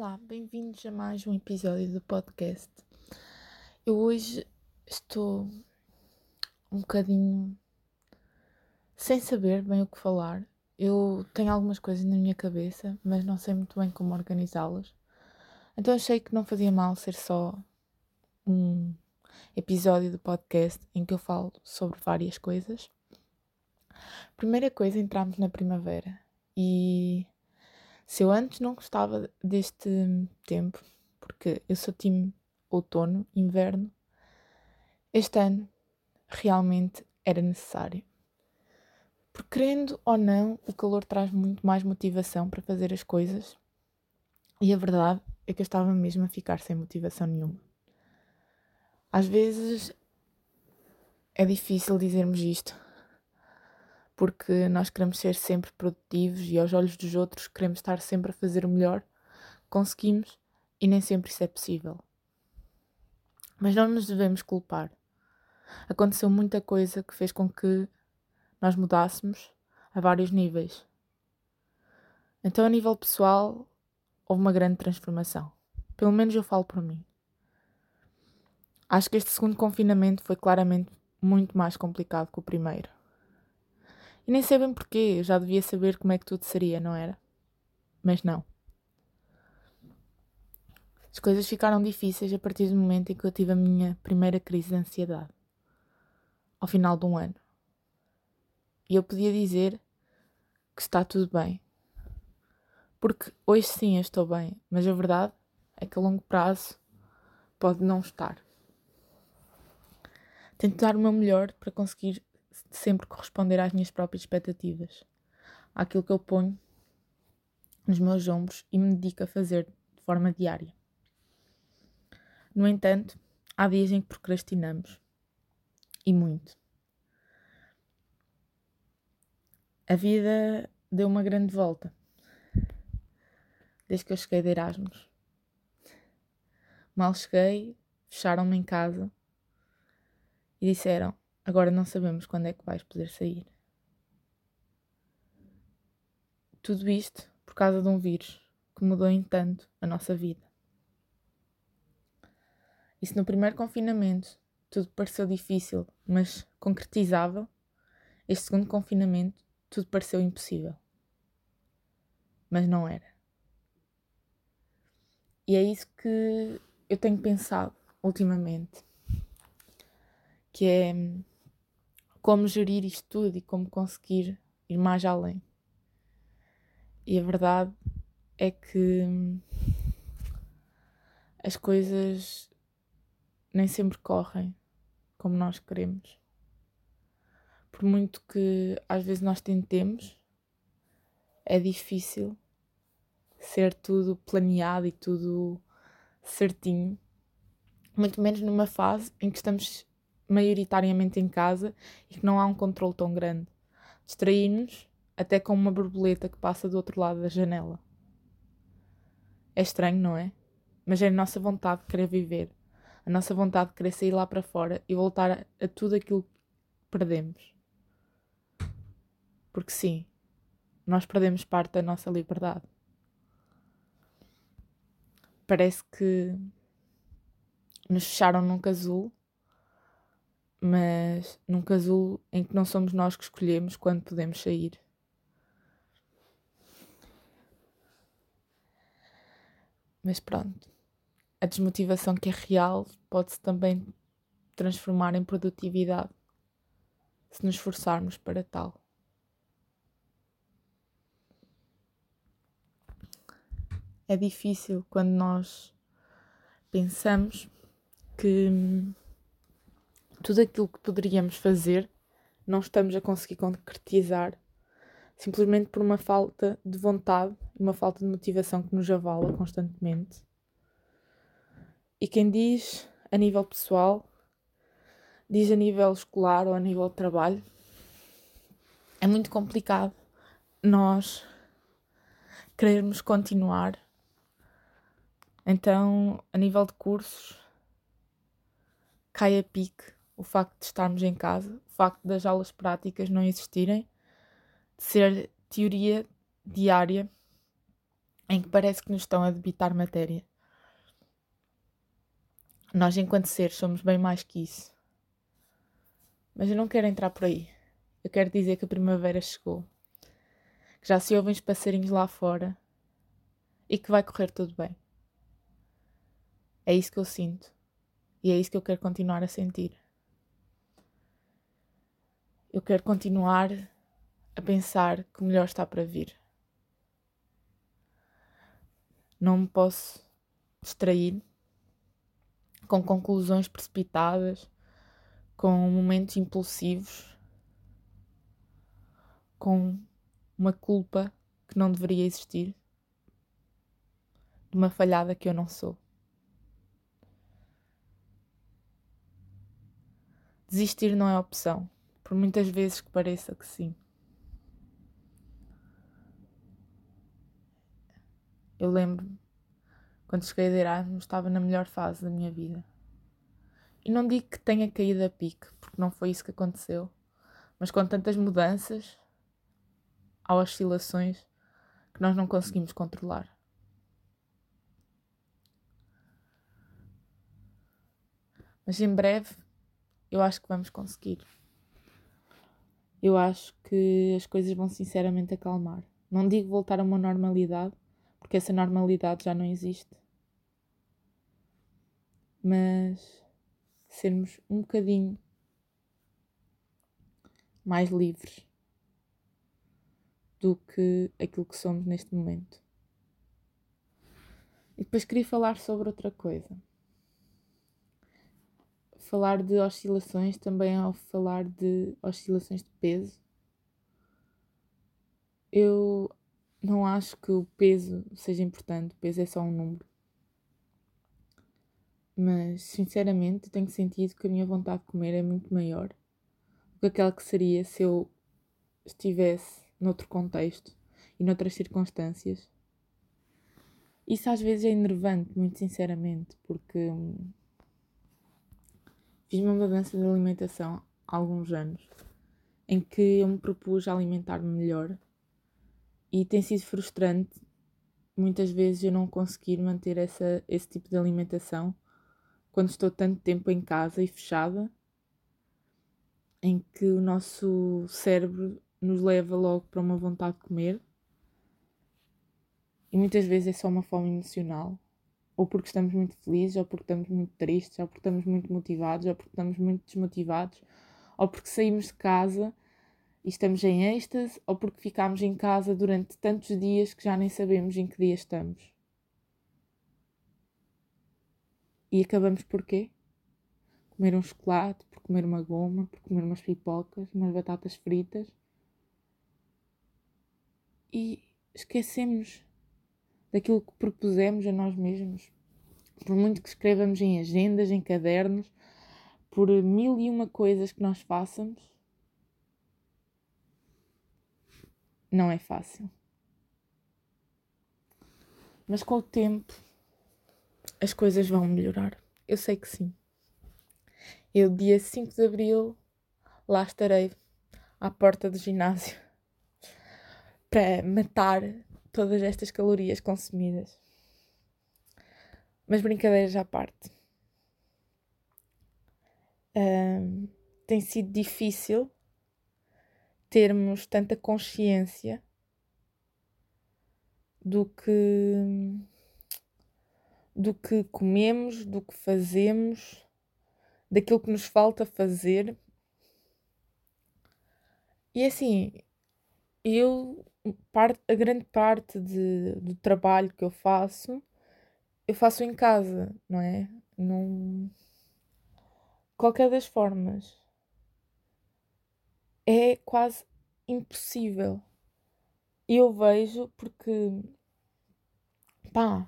Olá, bem-vindos a mais um episódio do podcast. Eu hoje estou um bocadinho sem saber bem o que falar. Eu tenho algumas coisas na minha cabeça, mas não sei muito bem como organizá-las. Então achei que não fazia mal ser só um episódio do podcast em que eu falo sobre várias coisas. Primeira coisa, entramos na primavera e se eu antes não gostava deste tempo, porque eu sou time outono, inverno, este ano realmente era necessário. Porque querendo ou não, o calor traz muito mais motivação para fazer as coisas. E a verdade é que eu estava mesmo a ficar sem motivação nenhuma. Às vezes é difícil dizermos isto, porque nós queremos ser sempre produtivos e aos olhos dos outros queremos estar sempre a fazer o melhor, conseguimos e nem sempre isso é possível. Mas não nos devemos culpar. Aconteceu muita coisa que fez com que nós mudássemos a vários níveis. Então, a nível pessoal, houve uma grande transformação. Pelo menos eu falo por mim. Acho que este segundo confinamento foi claramente muito mais complicado que o primeiro. E nem sei bem porquê, já devia saber como é que tudo seria, não era? Mas não. As coisas ficaram difíceis a partir do momento em que eu tive a minha primeira crise de ansiedade. Ao final de um ano. E eu podia dizer que está tudo bem. Porque hoje sim eu estou bem, mas a verdade é que a longo prazo pode não estar. Tento dar o meu melhor para conseguir sempre corresponder às minhas próprias expectativas, àquilo que eu ponho nos meus ombros e me dedico a fazer de forma diária. No entanto, há dias em que procrastinamos. E muito. A vida deu uma grande volta. Desde que eu cheguei de Erasmus. Mal cheguei, fecharam-me em casa e disseram: Agora não sabemos quando é que vais poder sair. Tudo isto por causa de um vírus que mudou em tanto a nossa vida. E se no primeiro confinamento tudo pareceu difícil, mas concretizável, este segundo confinamento tudo pareceu impossível. Mas não era. E é isso que eu tenho pensado ultimamente. Que é como gerir isto tudo e como conseguir ir mais além. E a verdade é que as coisas nem sempre correm como nós queremos. Por muito que às vezes nós tentemos, é difícil ser tudo planeado e tudo certinho. Muito menos numa fase em que estamos maioritariamente em casa e que não há um controle tão grande. Distrair-nos até com uma borboleta que passa do outro lado da janela. É estranho, não é? Mas é a nossa vontade de querer viver, a nossa vontade de querer sair lá para fora e voltar a, a tudo aquilo que perdemos. Porque sim, nós perdemos parte da nossa liberdade. Parece que nos fecharam num casulo mas num casulo em que não somos nós que escolhemos quando podemos sair. Mas pronto, a desmotivação que é real pode-se também transformar em produtividade se nos esforçarmos para tal. É difícil quando nós pensamos que tudo aquilo que poderíamos fazer não estamos a conseguir concretizar simplesmente por uma falta de vontade e uma falta de motivação que nos avala constantemente. E quem diz a nível pessoal, diz a nível escolar ou a nível de trabalho, é muito complicado nós querermos continuar. Então, a nível de cursos, cai a pique o facto de estarmos em casa, o facto das aulas práticas não existirem, de ser teoria diária em que parece que nos estão a debitar matéria. Nós, enquanto seres, somos bem mais que isso. Mas eu não quero entrar por aí. Eu quero dizer que a primavera chegou, que já se ouvem os passarinhos lá fora e que vai correr tudo bem. É isso que eu sinto e é isso que eu quero continuar a sentir. Eu quero continuar a pensar que o melhor está para vir. Não me posso distrair com conclusões precipitadas, com momentos impulsivos, com uma culpa que não deveria existir, de uma falhada que eu não sou. Desistir não é opção, por muitas vezes que pareça que sim. Eu lembro quando cheguei de Erasmus, estava na melhor fase da minha vida. E não digo que tenha caído a pique, porque não foi isso que aconteceu, mas com tantas mudanças, há oscilações que nós não conseguimos controlar. Mas em breve, eu acho que vamos conseguir. Eu acho que as coisas vão sinceramente acalmar. Não digo voltar a uma normalidade, porque essa normalidade já não existe. Mas sermos um bocadinho mais livres do que aquilo que somos neste momento. E depois queria falar sobre outra coisa. Falar de oscilações também ao falar de oscilações de peso. Eu não acho que o peso seja importante, o peso é só um número. Mas, sinceramente, tenho sentido que a minha vontade de comer é muito maior do que aquela que seria se eu estivesse noutro contexto e noutras circunstâncias. Isso às vezes é enervante, muito sinceramente, porque hum, fiz uma mudança de alimentação há alguns anos em que eu me propus a alimentar-me melhor e tem sido frustrante muitas vezes eu não conseguir manter essa, esse tipo de alimentação quando estou tanto tempo em casa e fechada, em que o nosso cérebro nos leva logo para uma vontade de comer. E muitas vezes é só uma fome emocional. Ou porque estamos muito felizes, ou porque estamos muito tristes, ou porque estamos muito motivados, ou porque estamos muito desmotivados, ou porque saímos de casa e estamos em êxtase ou porque ficámos em casa durante tantos dias que já nem sabemos em que dia estamos. E acabamos por quê? Comer um chocolate, por comer uma goma, por comer umas pipocas, umas batatas fritas. E esquecemos daquilo que propusemos a nós mesmos. Por muito que escrevamos em agendas, em cadernos, por mil e uma coisas que nós façamos, não é fácil. Mas com o tempo as coisas vão melhorar. Eu sei que sim. Eu, dia 5 de abril, lá estarei à porta do ginásio para matar todas estas calorias consumidas. Mas brincadeiras à parte. Um, tem sido difícil termos tanta consciência do que do que comemos, do que fazemos, daquilo que nos falta fazer. E assim, eu parte, a grande parte de, do trabalho que eu faço, eu faço em casa, não é? Não qualquer das formas é quase impossível. E eu vejo porque, pá,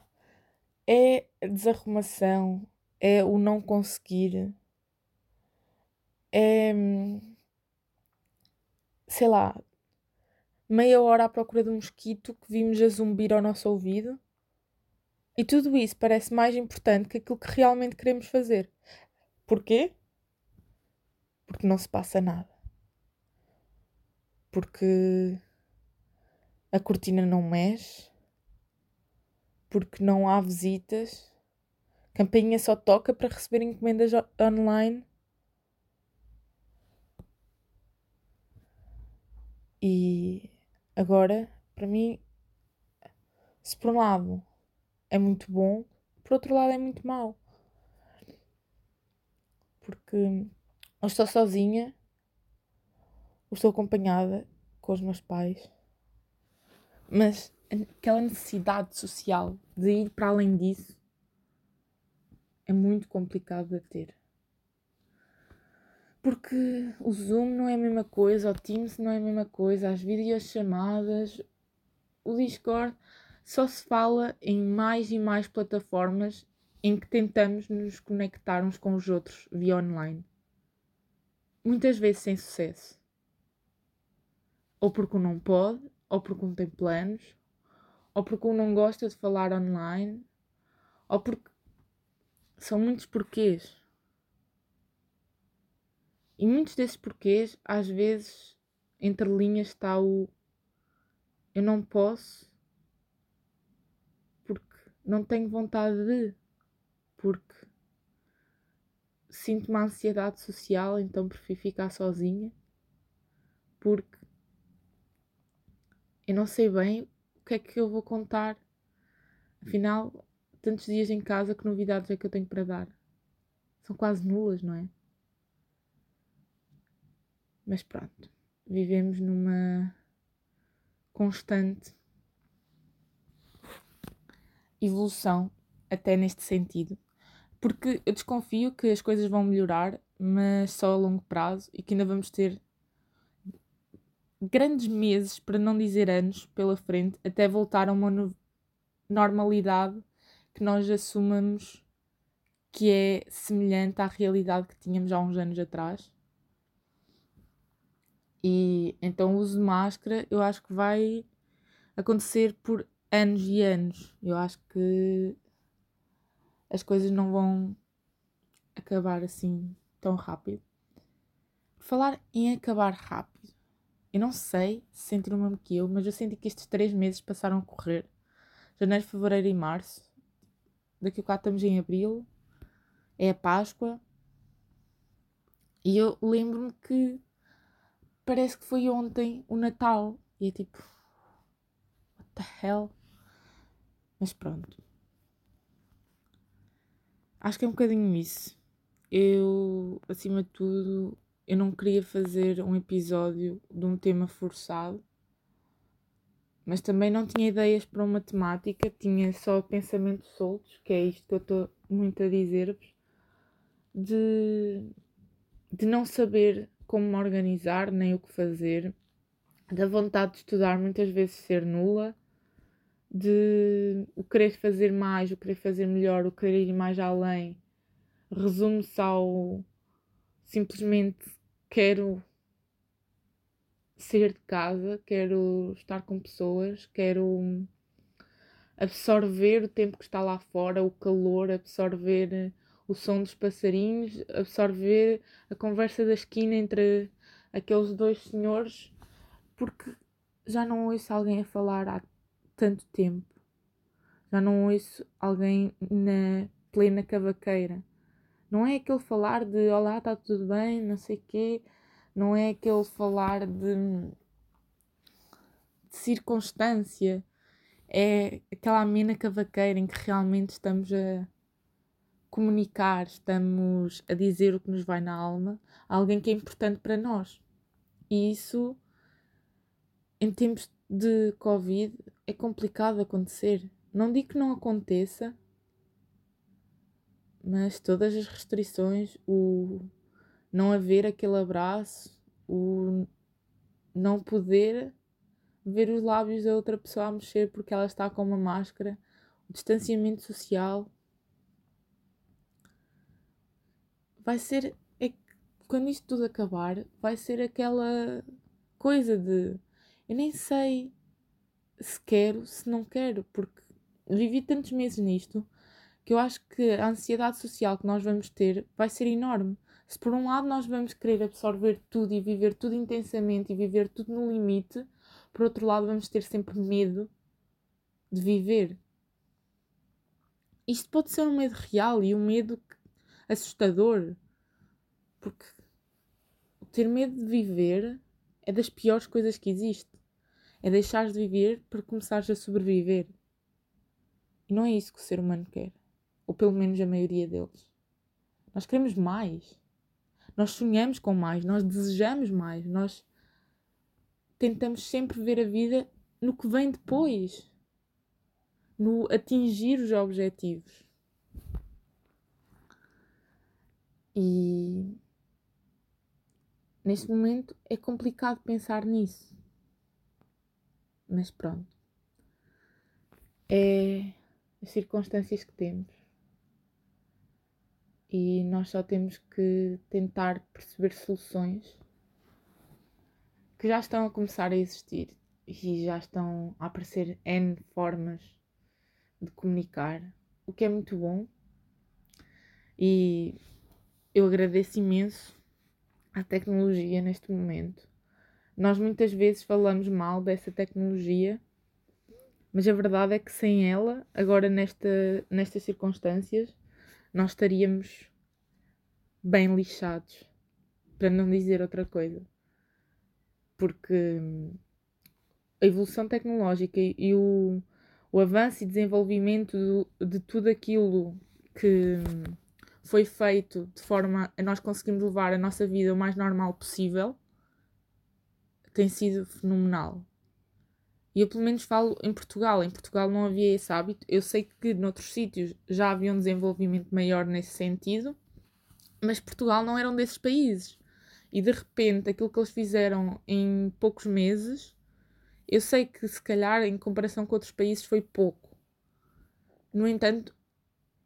é desarrumação, é o não conseguir, é, sei lá, meia hora à procura de um mosquito que vimos a zumbir ao nosso ouvido. E tudo isso parece mais importante que aquilo que realmente queremos fazer. Porquê? Porque não se passa nada porque a cortina não mexe, porque não há visitas. Campainha só toca para receber encomendas online. E agora, para mim, se por um lado é muito bom, por outro lado é muito mau. Porque eu estou sozinha, eu estou acompanhada com os meus pais, mas aquela necessidade social de ir para além disso é muito complicado de ter. Porque o Zoom não é a mesma coisa, o Teams não é a mesma coisa, as videochamadas, o Discord só se fala em mais e mais plataformas em que tentamos nos conectar uns com os outros via online. Muitas vezes sem sucesso. Ou porque um não pode, ou porque um tem planos, ou porque um não gosta de falar online, ou porque são muitos porquês. E muitos desses porquês, às vezes, entre linhas está o eu não posso porque não tenho vontade de, porque sinto uma ansiedade social, então prefiro ficar sozinha, porque eu não sei bem o que é que eu vou contar. Afinal, tantos dias em casa, que novidades é que eu tenho para dar? São quase nulas, não é? Mas pronto, vivemos numa constante evolução, até neste sentido, porque eu desconfio que as coisas vão melhorar, mas só a longo prazo e que ainda vamos ter grandes meses, para não dizer anos, pela frente, até voltar a uma no normalidade que nós assumamos que é semelhante à realidade que tínhamos há uns anos atrás. E então o uso de máscara eu acho que vai acontecer por anos e anos. Eu acho que as coisas não vão acabar assim tão rápido. Falar em acabar rápido, eu não sei se sentiram o mesmo que eu, mas eu senti que estes três meses passaram a correr. Janeiro, fevereiro e março. Daqui a quatro estamos em abril. É a Páscoa. E eu lembro-me que parece que foi ontem o Natal. E é tipo. What the hell? Mas pronto. Acho que é um bocadinho isso. Eu, acima de tudo, eu não queria fazer um episódio de um tema forçado, mas também não tinha ideias para uma temática, tinha só pensamentos soltos, que é isto que eu estou muito a dizer-vos, de, de não saber como me organizar, nem o que fazer, da vontade de estudar muitas vezes ser nula, de o querer fazer mais, o querer fazer melhor, o querer ir mais além, resume-se ao simplesmente quero sair de casa, quero estar com pessoas, quero absorver o tempo que está lá fora, o calor, absorver o som dos passarinhos, absorver a conversa da esquina entre aqueles dois senhores, porque já não ouço alguém a falar há tanto tempo. Já não ouço alguém na plena cavaqueira. Não é aquele falar de olá, está tudo bem, não sei quê. Não é aquele falar de, de circunstância. É aquela amena cavaqueira em que realmente estamos a comunicar, estamos a dizer o que nos vai na alma a alguém que é importante para nós. E isso, em tempos de Covid, é complicado acontecer. Não digo que não aconteça, mas todas as restrições, o não haver aquele abraço, o não poder ver os lábios da outra pessoa a mexer porque ela está com uma máscara, o distanciamento social. Vai ser. É, quando isto tudo acabar, vai ser aquela coisa de. Eu nem sei se quero, se não quero, porque vivi tantos meses nisto que eu acho que a ansiedade social que nós vamos ter vai ser enorme. Se por um lado nós vamos querer absorver tudo e viver tudo intensamente e viver tudo no limite, por outro lado vamos ter sempre medo de viver. isto pode ser um medo real e um medo assustador. Porque ter medo de viver é das piores coisas que existe. É deixar de viver para começares a sobreviver. E não é isso que o ser humano quer. Ou pelo menos a maioria deles. Nós queremos mais. Nós sonhamos com mais. Nós desejamos mais. Nós tentamos sempre ver a vida no que vem depois. No atingir os objetivos. E neste momento é complicado pensar nisso. Mas pronto. É as circunstâncias que temos. E nós só temos que tentar perceber soluções que já estão a começar a existir e já estão a aparecer N formas de comunicar, o que é muito bom. E eu agradeço imenso à tecnologia neste momento. Nós muitas vezes falamos mal dessa tecnologia mas a verdade é que sem ela, agora nesta, nestas circunstâncias, nós estaríamos bem lixados, para não dizer outra coisa. Porque a evolução tecnológica e o, o avanço e desenvolvimento do, de tudo aquilo que foi feito de forma a nós conseguirmos levar a nossa vida o mais normal possível tem sido fenomenal. E eu pelo menos falo em Portugal. Em Portugal não havia esse hábito. Eu sei que noutros sítios já havia um desenvolvimento maior nesse sentido, mas Portugal não era um desses países. E de repente aquilo que eles fizeram em poucos meses, eu sei que se calhar em comparação com outros países foi pouco. No entanto,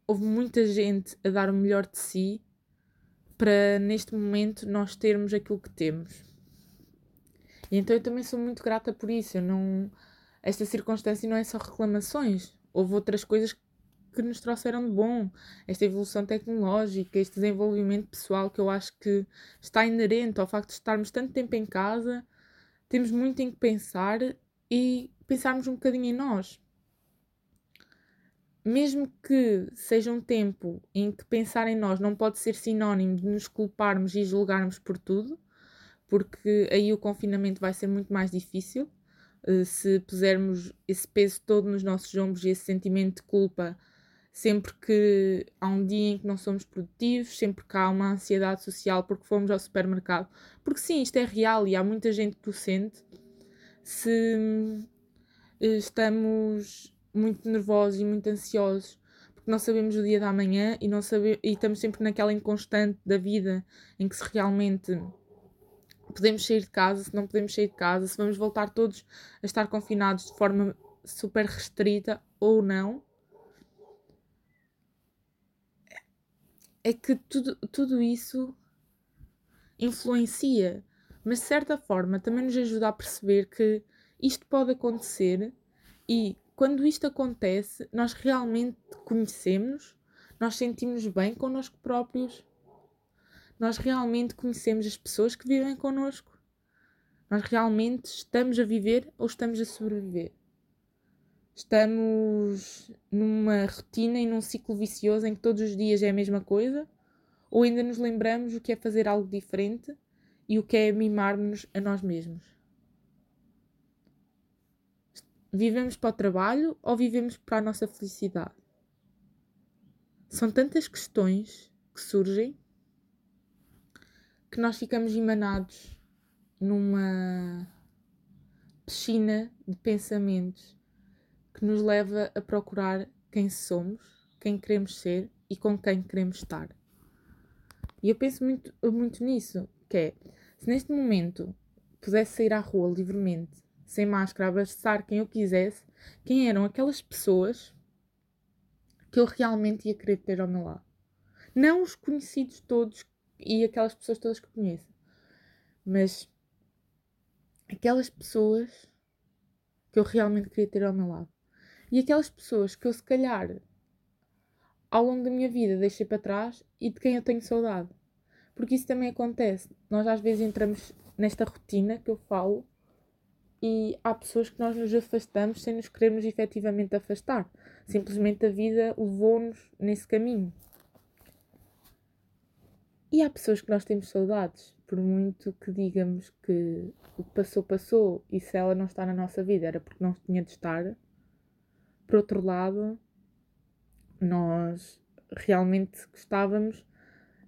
houve muita gente a dar o melhor de si para neste momento nós termos aquilo que temos. E então eu também sou muito grata por isso. Eu não... Esta circunstância não é só reclamações. Houve outras coisas que nos trouxeram de bom. Esta evolução tecnológica, este desenvolvimento pessoal que eu acho que está inerente ao facto de estarmos tanto tempo em casa. Temos muito em que pensar e pensarmos um bocadinho em nós. Mesmo que seja um tempo em que pensar em nós não pode ser sinónimo de nos culparmos e julgarmos por tudo, porque aí o confinamento vai ser muito mais difícil. Uh, se pusermos esse peso todo nos nossos ombros e esse sentimento de culpa sempre que há um dia em que não somos produtivos, sempre que há uma ansiedade social porque fomos ao supermercado. Porque sim, isto é real e há muita gente que o sente. Se uh, estamos muito nervosos e muito ansiosos porque não sabemos o dia da manhã e, não sabe, e estamos sempre naquela inconstante da vida em que se realmente podemos sair de casa, se não podemos sair de casa, se vamos voltar todos a estar confinados de forma super restrita ou não. É que tudo, tudo isso influencia, mas de certa forma também nos ajuda a perceber que isto pode acontecer e quando isto acontece, nós realmente conhecemos, nós sentimos bem connosco próprios nós realmente conhecemos as pessoas que vivem connosco? Nós realmente estamos a viver ou estamos a sobreviver? Estamos numa rotina e num ciclo vicioso em que todos os dias é a mesma coisa? Ou ainda nos lembramos o que é fazer algo diferente e o que é mimar-nos a nós mesmos? Vivemos para o trabalho ou vivemos para a nossa felicidade? São tantas questões que surgem que nós ficamos emanados numa piscina de pensamentos que nos leva a procurar quem somos, quem queremos ser e com quem queremos estar. E eu penso muito, muito nisso, que é, se neste momento pudesse sair à rua livremente, sem máscara, abraçar quem eu quisesse, quem eram aquelas pessoas que eu realmente ia querer ter ao meu lado. Não os conhecidos todos e aquelas pessoas todas que conheço. Mas aquelas pessoas que eu realmente queria ter ao meu lado. E aquelas pessoas que eu, se calhar, ao longo da minha vida deixei para trás e de quem eu tenho saudade. Porque isso também acontece. Nós às vezes entramos nesta rotina que eu falo e há pessoas que nós nos afastamos sem nos querermos efetivamente afastar. Simplesmente a vida levou-nos nesse caminho. E há pessoas que nós temos saudades, por muito que digamos que o que passou, passou, e se ela não está na nossa vida era porque não tinha de estar. Por outro lado, nós realmente gostávamos,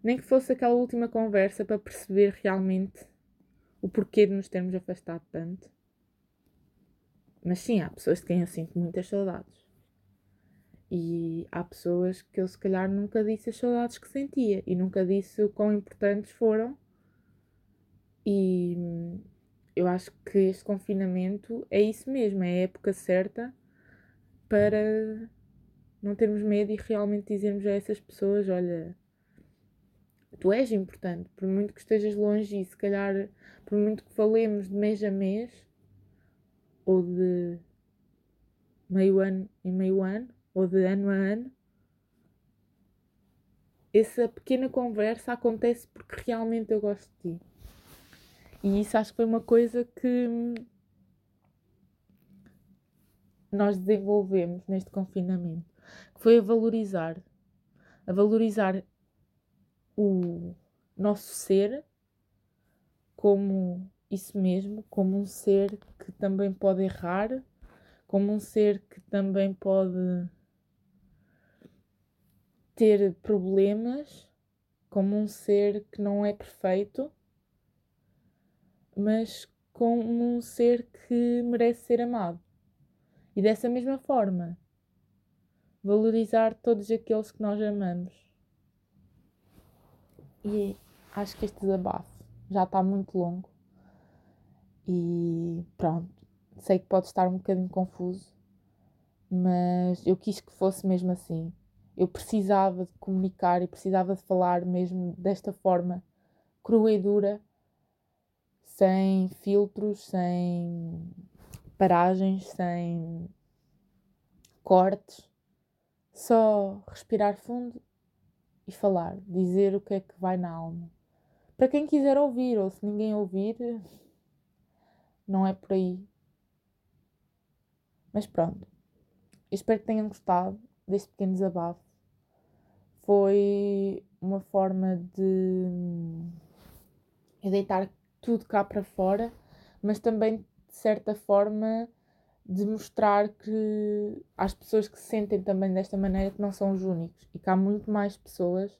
nem que fosse aquela última conversa para perceber realmente o porquê de nos termos afastado tanto. Mas sim, há pessoas de quem eu sinto muitas saudades. E há pessoas que eu se calhar nunca disse as saudades que sentia e nunca disse o quão importantes foram. E eu acho que este confinamento é isso mesmo, é a época certa para não termos medo e realmente dizermos a essas pessoas: olha, tu és importante, por muito que estejas longe e se calhar por muito que falemos de mês a mês ou de meio ano em meio ano, ou de ano a ano, essa pequena conversa acontece porque realmente eu gosto de ti. E isso acho que foi uma coisa que nós desenvolvemos neste confinamento, que foi a valorizar, a valorizar o nosso ser como isso mesmo, como um ser que também pode errar, como um ser que também pode ter problemas como um ser que não é perfeito, mas como um ser que merece ser amado. E dessa mesma forma, valorizar todos aqueles que nós amamos. E acho que este desabafo já está muito longo. E pronto, sei que pode estar um bocadinho confuso, mas eu quis que fosse mesmo assim eu precisava de comunicar e precisava de falar mesmo desta forma crua e dura, sem filtros, sem paragens, sem cortes, só respirar fundo e falar, dizer o que é que vai na alma. Para quem quiser ouvir, ou se ninguém ouvir, não é por aí. Mas pronto. espero que tenham gostado deste pequeno desabafo foi uma forma de deitar tudo cá para fora, mas também de certa forma de mostrar que às pessoas que se sentem também desta maneira que não são os únicos e que há muito mais pessoas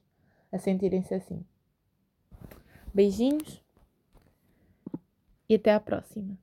a sentirem-se assim. Beijinhos e até à próxima.